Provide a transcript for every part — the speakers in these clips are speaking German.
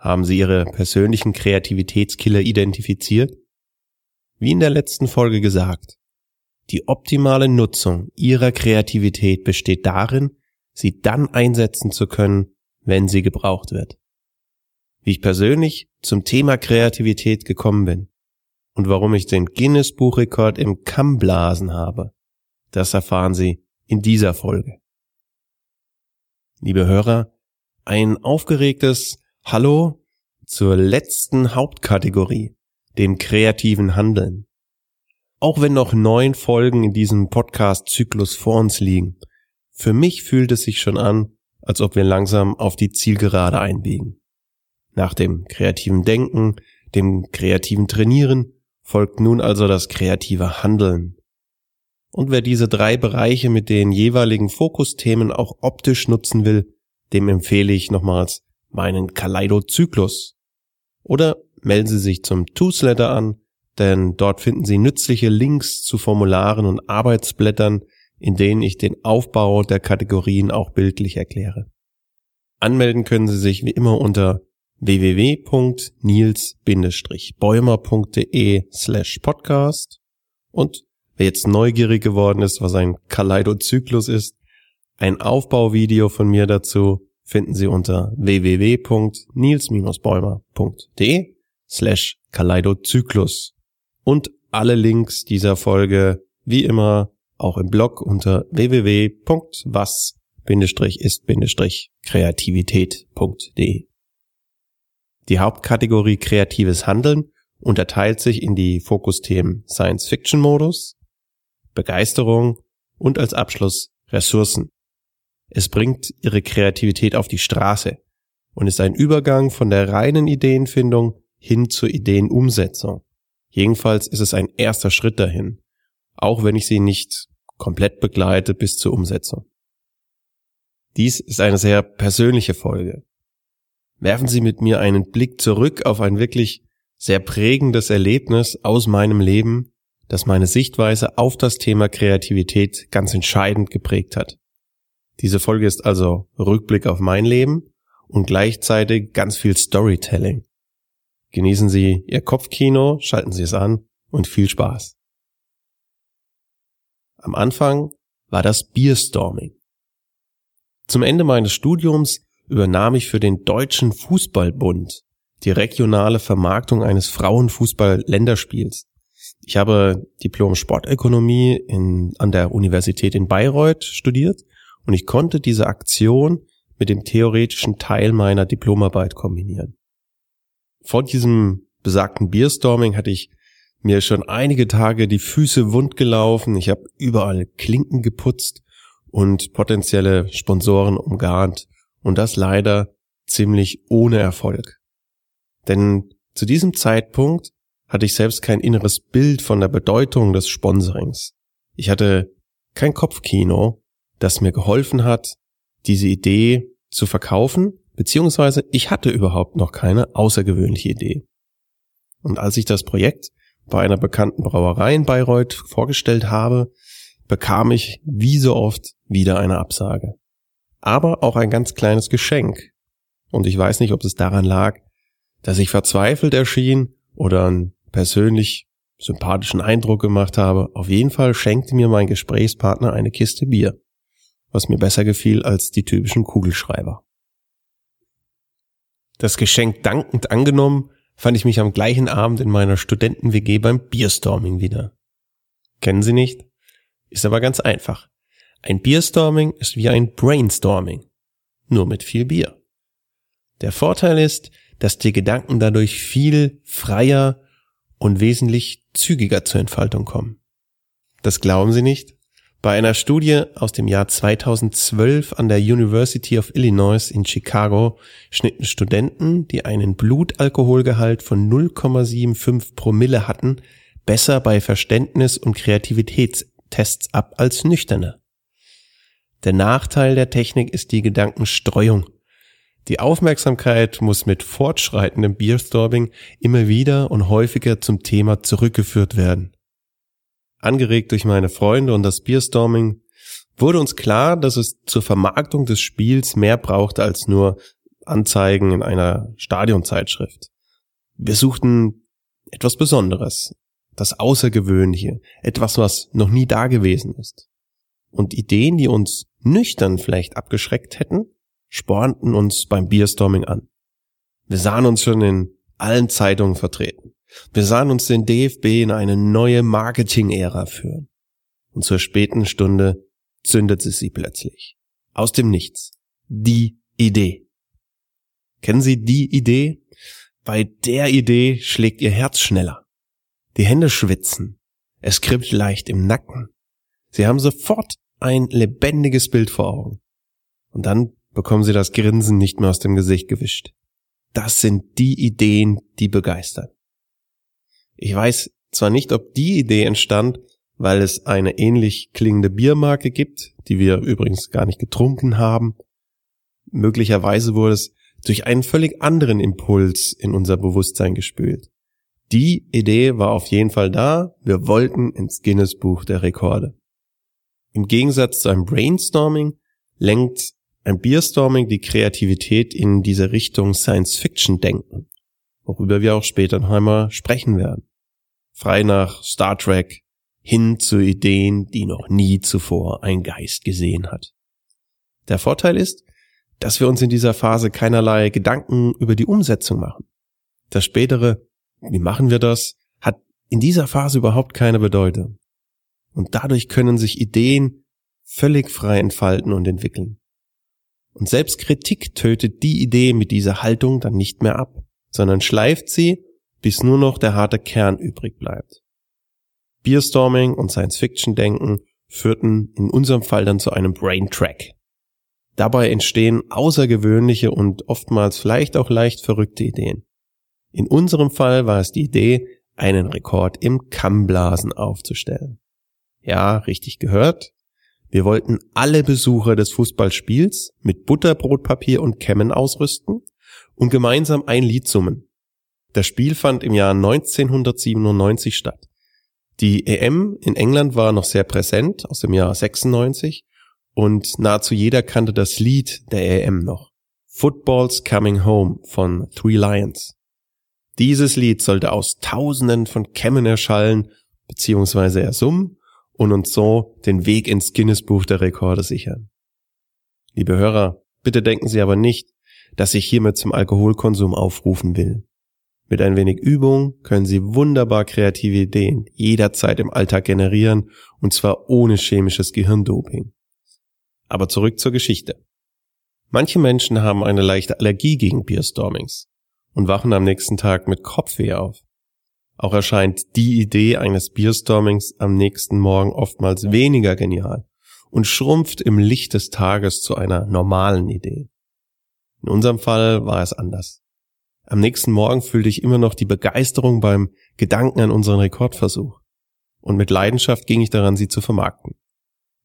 Haben Sie Ihre persönlichen Kreativitätskiller identifiziert? Wie in der letzten Folge gesagt, die optimale Nutzung Ihrer Kreativität besteht darin, sie dann einsetzen zu können, wenn sie gebraucht wird. Wie ich persönlich zum Thema Kreativität gekommen bin und warum ich den Guinness Buchrekord im Kammblasen habe, das erfahren Sie in dieser Folge. Liebe Hörer, ein aufgeregtes Hallo zur letzten Hauptkategorie, dem kreativen Handeln. Auch wenn noch neun Folgen in diesem Podcast-Zyklus vor uns liegen, für mich fühlt es sich schon an, als ob wir langsam auf die Zielgerade einbiegen. Nach dem kreativen Denken, dem kreativen Trainieren folgt nun also das kreative Handeln. Und wer diese drei Bereiche mit den jeweiligen Fokusthemen auch optisch nutzen will, dem empfehle ich nochmals meinen Kaleidozyklus. Oder melden Sie sich zum Toolsletter an, denn dort finden Sie nützliche Links zu Formularen und Arbeitsblättern, in denen ich den Aufbau der Kategorien auch bildlich erkläre. Anmelden können Sie sich wie immer unter www.nils-bäumer.de slash podcast und wer jetzt neugierig geworden ist, was ein Kaleidozyklus ist, ein Aufbauvideo von mir dazu finden Sie unter www.nils-bäumer.de slash Kaleidozyklus und alle Links dieser Folge wie immer auch im Blog unter www.was-ist-kreativität.de. Die Hauptkategorie kreatives Handeln unterteilt sich in die Fokusthemen Science-Fiction-Modus, Begeisterung und als Abschluss Ressourcen. Es bringt ihre Kreativität auf die Straße und ist ein Übergang von der reinen Ideenfindung hin zur Ideenumsetzung. Jedenfalls ist es ein erster Schritt dahin, auch wenn ich sie nicht komplett begleite bis zur Umsetzung. Dies ist eine sehr persönliche Folge. Werfen Sie mit mir einen Blick zurück auf ein wirklich sehr prägendes Erlebnis aus meinem Leben, das meine Sichtweise auf das Thema Kreativität ganz entscheidend geprägt hat. Diese Folge ist also Rückblick auf mein Leben und gleichzeitig ganz viel Storytelling. Genießen Sie Ihr Kopfkino, schalten Sie es an und viel Spaß. Am Anfang war das Bierstorming. Zum Ende meines Studiums übernahm ich für den Deutschen Fußballbund die regionale Vermarktung eines Frauenfußball-Länderspiels. Ich habe Diplom Sportökonomie in, an der Universität in Bayreuth studiert und ich konnte diese Aktion mit dem theoretischen Teil meiner Diplomarbeit kombinieren. Vor diesem besagten Bierstorming hatte ich mir schon einige Tage die Füße wund gelaufen, ich habe überall Klinken geputzt und potenzielle Sponsoren umgarnt und das leider ziemlich ohne Erfolg. Denn zu diesem Zeitpunkt hatte ich selbst kein inneres Bild von der Bedeutung des Sponsorings. Ich hatte kein Kopfkino das mir geholfen hat, diese Idee zu verkaufen, beziehungsweise ich hatte überhaupt noch keine außergewöhnliche Idee. Und als ich das Projekt bei einer bekannten Brauerei in Bayreuth vorgestellt habe, bekam ich wie so oft wieder eine Absage. Aber auch ein ganz kleines Geschenk. Und ich weiß nicht, ob es daran lag, dass ich verzweifelt erschien oder einen persönlich sympathischen Eindruck gemacht habe. Auf jeden Fall schenkte mir mein Gesprächspartner eine Kiste Bier was mir besser gefiel als die typischen Kugelschreiber. Das Geschenk dankend angenommen, fand ich mich am gleichen Abend in meiner Studenten-WG beim Bierstorming wieder. Kennen Sie nicht? Ist aber ganz einfach. Ein Bierstorming ist wie ein Brainstorming, nur mit viel Bier. Der Vorteil ist, dass die Gedanken dadurch viel freier und wesentlich zügiger zur Entfaltung kommen. Das glauben Sie nicht? Bei einer Studie aus dem Jahr 2012 an der University of Illinois in Chicago schnitten Studenten, die einen Blutalkoholgehalt von 0,75 Promille hatten, besser bei Verständnis- und Kreativitätstests ab als nüchterne. Der Nachteil der Technik ist die Gedankenstreuung. Die Aufmerksamkeit muss mit fortschreitendem Beerstorming immer wieder und häufiger zum Thema zurückgeführt werden. Angeregt durch meine Freunde und das Beerstorming wurde uns klar, dass es zur Vermarktung des Spiels mehr brauchte als nur Anzeigen in einer Stadionzeitschrift. Wir suchten etwas Besonderes, das Außergewöhnliche, etwas, was noch nie da gewesen ist. Und Ideen, die uns nüchtern vielleicht abgeschreckt hätten, spornten uns beim Beerstorming an. Wir sahen uns schon in allen Zeitungen vertreten. Wir sahen uns den DFB in eine neue Marketing-Ära führen. Und zur späten Stunde zündete sie plötzlich. Aus dem Nichts. Die Idee. Kennen Sie die Idee? Bei der Idee schlägt Ihr Herz schneller. Die Hände schwitzen. Es kribbelt leicht im Nacken. Sie haben sofort ein lebendiges Bild vor Augen. Und dann bekommen Sie das Grinsen nicht mehr aus dem Gesicht gewischt. Das sind die Ideen, die begeistern. Ich weiß zwar nicht, ob die Idee entstand, weil es eine ähnlich klingende Biermarke gibt, die wir übrigens gar nicht getrunken haben. Möglicherweise wurde es durch einen völlig anderen Impuls in unser Bewusstsein gespült. Die Idee war auf jeden Fall da, wir wollten ins Guinness Buch der Rekorde. Im Gegensatz zu einem Brainstorming lenkt ein Beerstorming die Kreativität in diese Richtung Science-Fiction-Denken, worüber wir auch später noch einmal sprechen werden. Frei nach Star Trek hin zu Ideen, die noch nie zuvor ein Geist gesehen hat. Der Vorteil ist, dass wir uns in dieser Phase keinerlei Gedanken über die Umsetzung machen. Das spätere, wie machen wir das, hat in dieser Phase überhaupt keine Bedeutung. Und dadurch können sich Ideen völlig frei entfalten und entwickeln. Und selbst Kritik tötet die Idee mit dieser Haltung dann nicht mehr ab, sondern schleift sie, bis nur noch der harte Kern übrig bleibt. Beerstorming und Science-Fiction-Denken führten in unserem Fall dann zu einem Brain-Track. Dabei entstehen außergewöhnliche und oftmals vielleicht auch leicht verrückte Ideen. In unserem Fall war es die Idee, einen Rekord im Kammblasen aufzustellen. Ja, richtig gehört. Wir wollten alle Besucher des Fußballspiels mit Butterbrotpapier und Kämmen ausrüsten und gemeinsam ein Lied summen. Das Spiel fand im Jahr 1997 statt. Die EM in England war noch sehr präsent aus dem Jahr 96 und nahezu jeder kannte das Lied der EM noch. Football's Coming Home von Three Lions. Dieses Lied sollte aus Tausenden von Kämmen erschallen bzw. ersummen und uns so den Weg ins Guinness Buch der Rekorde sichern. Liebe Hörer, bitte denken Sie aber nicht, dass ich hiermit zum Alkoholkonsum aufrufen will. Mit ein wenig Übung können Sie wunderbar kreative Ideen jederzeit im Alltag generieren und zwar ohne chemisches Gehirndoping. Aber zurück zur Geschichte. Manche Menschen haben eine leichte Allergie gegen Beerstormings und wachen am nächsten Tag mit Kopfweh auf. Auch erscheint die Idee eines Beerstormings am nächsten Morgen oftmals weniger genial und schrumpft im Licht des Tages zu einer normalen Idee. In unserem Fall war es anders. Am nächsten Morgen fühlte ich immer noch die Begeisterung beim Gedanken an unseren Rekordversuch. Und mit Leidenschaft ging ich daran, sie zu vermarkten.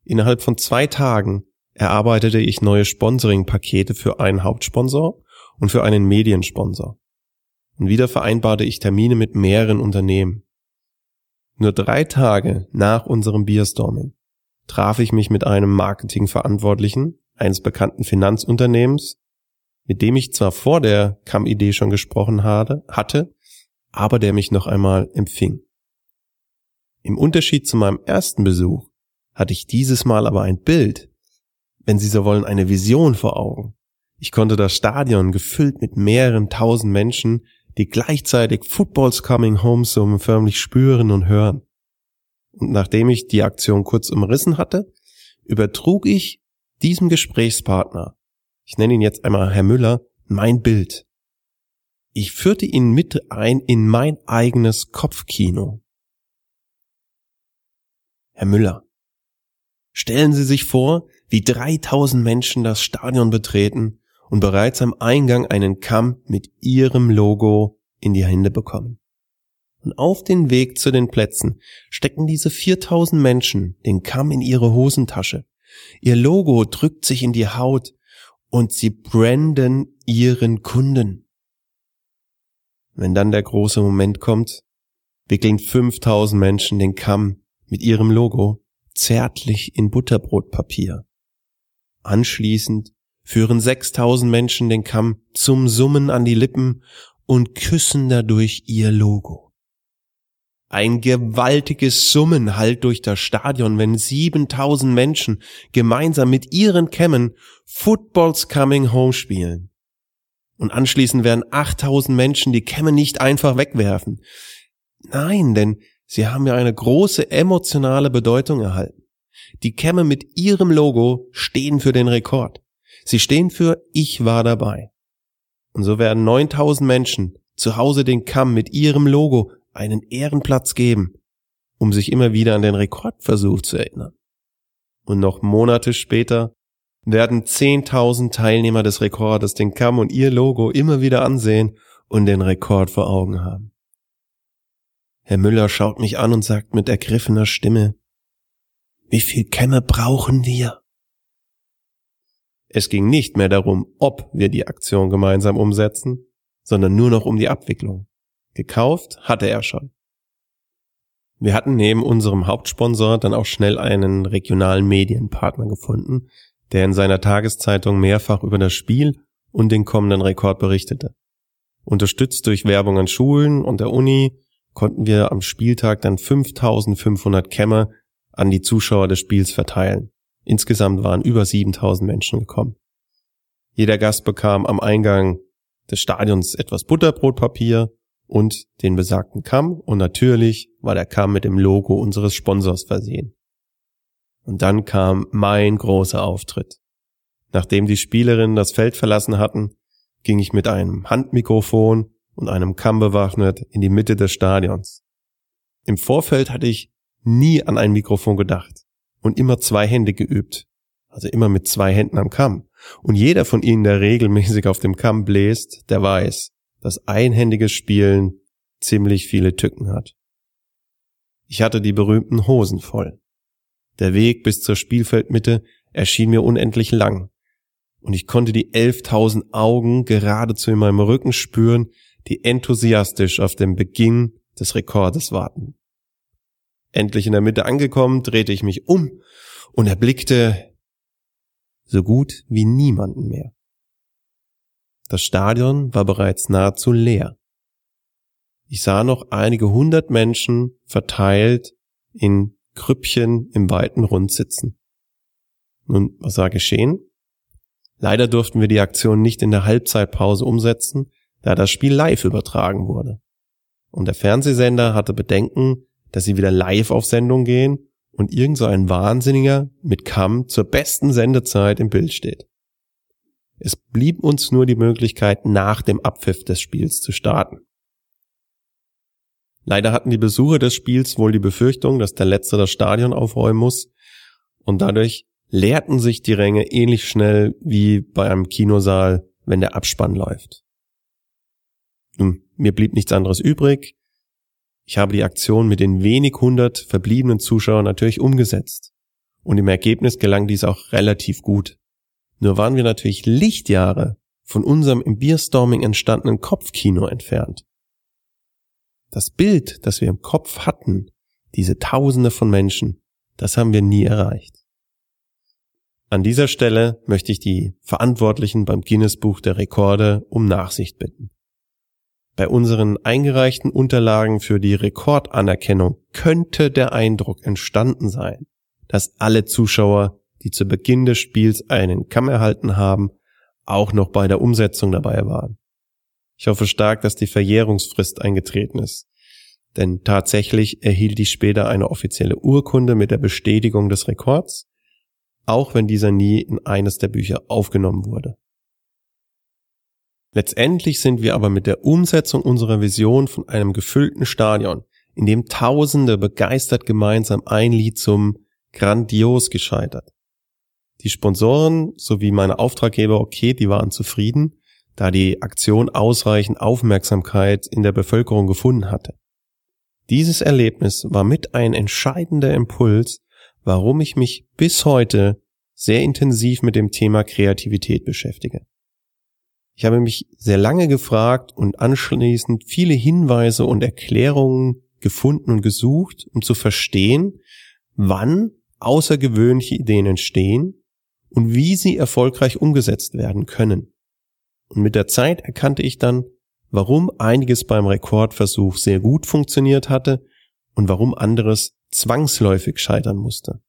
Innerhalb von zwei Tagen erarbeitete ich neue Sponsoring-Pakete für einen Hauptsponsor und für einen Mediensponsor und wieder vereinbarte ich Termine mit mehreren Unternehmen. Nur drei Tage nach unserem Beerstorming traf ich mich mit einem Marketingverantwortlichen eines bekannten Finanzunternehmens, mit dem ich zwar vor der CAM-Idee schon gesprochen hatte, hatte, aber der mich noch einmal empfing. Im Unterschied zu meinem ersten Besuch hatte ich dieses Mal aber ein Bild, wenn Sie so wollen, eine Vision vor Augen. Ich konnte das Stadion gefüllt mit mehreren tausend Menschen die gleichzeitig Footballs Coming Home Summen förmlich spüren und hören. Und nachdem ich die Aktion kurz umrissen hatte, übertrug ich diesem Gesprächspartner, ich nenne ihn jetzt einmal Herr Müller, mein Bild. Ich führte ihn mit ein in mein eigenes Kopfkino. Herr Müller, Stellen Sie sich vor, wie 3000 Menschen das Stadion betreten und bereits am Eingang einen Kamm mit Ihrem Logo in die Hände bekommen. Und auf den Weg zu den Plätzen stecken diese 4000 Menschen den Kamm in ihre Hosentasche. Ihr Logo drückt sich in die Haut und sie branden ihren Kunden. Wenn dann der große Moment kommt, wickeln 5000 Menschen den Kamm mit ihrem Logo zärtlich in Butterbrotpapier. Anschließend führen 6000 Menschen den Kamm zum Summen an die Lippen und küssen dadurch ihr Logo. Ein gewaltiges Summen hallt durch das Stadion, wenn 7000 Menschen gemeinsam mit ihren Kämmen Football's Coming Home spielen. Und anschließend werden 8000 Menschen die Kämme nicht einfach wegwerfen. Nein, denn sie haben ja eine große emotionale Bedeutung erhalten. Die Kämme mit ihrem Logo stehen für den Rekord. Sie stehen für Ich war dabei. Und so werden 9000 Menschen zu Hause den Kamm mit ihrem Logo einen Ehrenplatz geben, um sich immer wieder an den Rekordversuch zu erinnern. Und noch Monate später werden 10.000 Teilnehmer des Rekordes den Kamm und ihr Logo immer wieder ansehen und den Rekord vor Augen haben. Herr Müller schaut mich an und sagt mit ergriffener Stimme, wie viel Kämme brauchen wir? Es ging nicht mehr darum, ob wir die Aktion gemeinsam umsetzen, sondern nur noch um die Abwicklung. Gekauft hatte er schon. Wir hatten neben unserem Hauptsponsor dann auch schnell einen regionalen Medienpartner gefunden, der in seiner Tageszeitung mehrfach über das Spiel und den kommenden Rekord berichtete. Unterstützt durch Werbung an Schulen und der Uni konnten wir am Spieltag dann 5500 Kämmer an die Zuschauer des Spiels verteilen. Insgesamt waren über 7000 Menschen gekommen. Jeder Gast bekam am Eingang des Stadions etwas Butterbrotpapier und den besagten Kamm und natürlich war der Kamm mit dem Logo unseres Sponsors versehen. Und dann kam mein großer Auftritt. Nachdem die Spielerinnen das Feld verlassen hatten, ging ich mit einem Handmikrofon und einem Kamm bewaffnet in die Mitte des Stadions. Im Vorfeld hatte ich nie an ein Mikrofon gedacht und immer zwei Hände geübt, also immer mit zwei Händen am Kamm. Und jeder von ihnen, der regelmäßig auf dem Kamm bläst, der weiß, dass einhändiges Spielen ziemlich viele Tücken hat. Ich hatte die berühmten Hosen voll. Der Weg bis zur Spielfeldmitte erschien mir unendlich lang, und ich konnte die elftausend Augen geradezu in meinem Rücken spüren, die enthusiastisch auf den Beginn des Rekordes warten. Endlich in der Mitte angekommen, drehte ich mich um und erblickte so gut wie niemanden mehr. Das Stadion war bereits nahezu leer. Ich sah noch einige hundert Menschen verteilt in Krüppchen im weiten Rund sitzen. Nun, was war geschehen? Leider durften wir die Aktion nicht in der Halbzeitpause umsetzen, da das Spiel live übertragen wurde. Und der Fernsehsender hatte Bedenken, dass sie wieder live auf Sendung gehen und irgend so ein Wahnsinniger mit Kamm zur besten Sendezeit im Bild steht. Es blieb uns nur die Möglichkeit, nach dem Abpfiff des Spiels zu starten. Leider hatten die Besucher des Spiels wohl die Befürchtung, dass der Letzte das Stadion aufräumen muss und dadurch leerten sich die Ränge ähnlich schnell wie bei einem Kinosaal, wenn der Abspann läuft. Nun, mir blieb nichts anderes übrig. Ich habe die Aktion mit den wenig hundert verbliebenen Zuschauern natürlich umgesetzt. Und im Ergebnis gelang dies auch relativ gut. Nur waren wir natürlich Lichtjahre von unserem im Bierstorming entstandenen Kopfkino entfernt. Das Bild, das wir im Kopf hatten, diese Tausende von Menschen, das haben wir nie erreicht. An dieser Stelle möchte ich die Verantwortlichen beim Guinness Buch der Rekorde um Nachsicht bitten. Bei unseren eingereichten Unterlagen für die Rekordanerkennung könnte der Eindruck entstanden sein, dass alle Zuschauer die zu Beginn des Spiels einen Kamm erhalten haben, auch noch bei der Umsetzung dabei waren. Ich hoffe stark, dass die Verjährungsfrist eingetreten ist, denn tatsächlich erhielt ich später eine offizielle Urkunde mit der Bestätigung des Rekords, auch wenn dieser nie in eines der Bücher aufgenommen wurde. Letztendlich sind wir aber mit der Umsetzung unserer Vision von einem gefüllten Stadion, in dem Tausende begeistert gemeinsam ein Lied zum grandios gescheitert. Die Sponsoren sowie meine Auftraggeber, okay, die waren zufrieden, da die Aktion ausreichend Aufmerksamkeit in der Bevölkerung gefunden hatte. Dieses Erlebnis war mit ein entscheidender Impuls, warum ich mich bis heute sehr intensiv mit dem Thema Kreativität beschäftige. Ich habe mich sehr lange gefragt und anschließend viele Hinweise und Erklärungen gefunden und gesucht, um zu verstehen, wann außergewöhnliche Ideen entstehen und wie sie erfolgreich umgesetzt werden können. Und mit der Zeit erkannte ich dann, warum einiges beim Rekordversuch sehr gut funktioniert hatte und warum anderes zwangsläufig scheitern musste.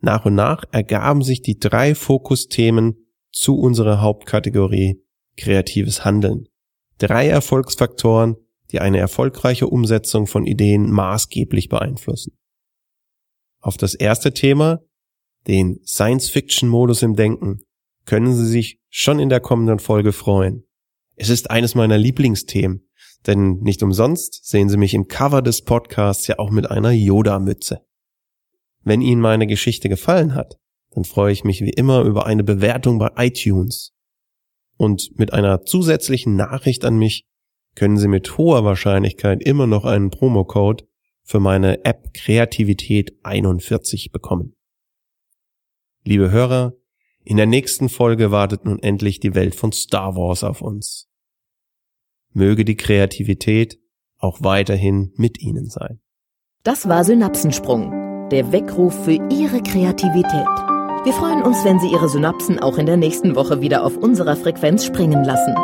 Nach und nach ergaben sich die drei Fokusthemen zu unserer Hauptkategorie kreatives Handeln. Drei Erfolgsfaktoren, die eine erfolgreiche Umsetzung von Ideen maßgeblich beeinflussen. Auf das erste Thema, den Science-Fiction-Modus im Denken, können Sie sich schon in der kommenden Folge freuen. Es ist eines meiner Lieblingsthemen, denn nicht umsonst sehen Sie mich im Cover des Podcasts ja auch mit einer Yoda-Mütze. Wenn Ihnen meine Geschichte gefallen hat, dann freue ich mich wie immer über eine Bewertung bei iTunes. Und mit einer zusätzlichen Nachricht an mich können Sie mit hoher Wahrscheinlichkeit immer noch einen Promocode für meine App Kreativität 41 bekommen. Liebe Hörer, in der nächsten Folge wartet nun endlich die Welt von Star Wars auf uns. Möge die Kreativität auch weiterhin mit Ihnen sein. Das war Synapsensprung, der Weckruf für Ihre Kreativität. Wir freuen uns, wenn Sie Ihre Synapsen auch in der nächsten Woche wieder auf unserer Frequenz springen lassen.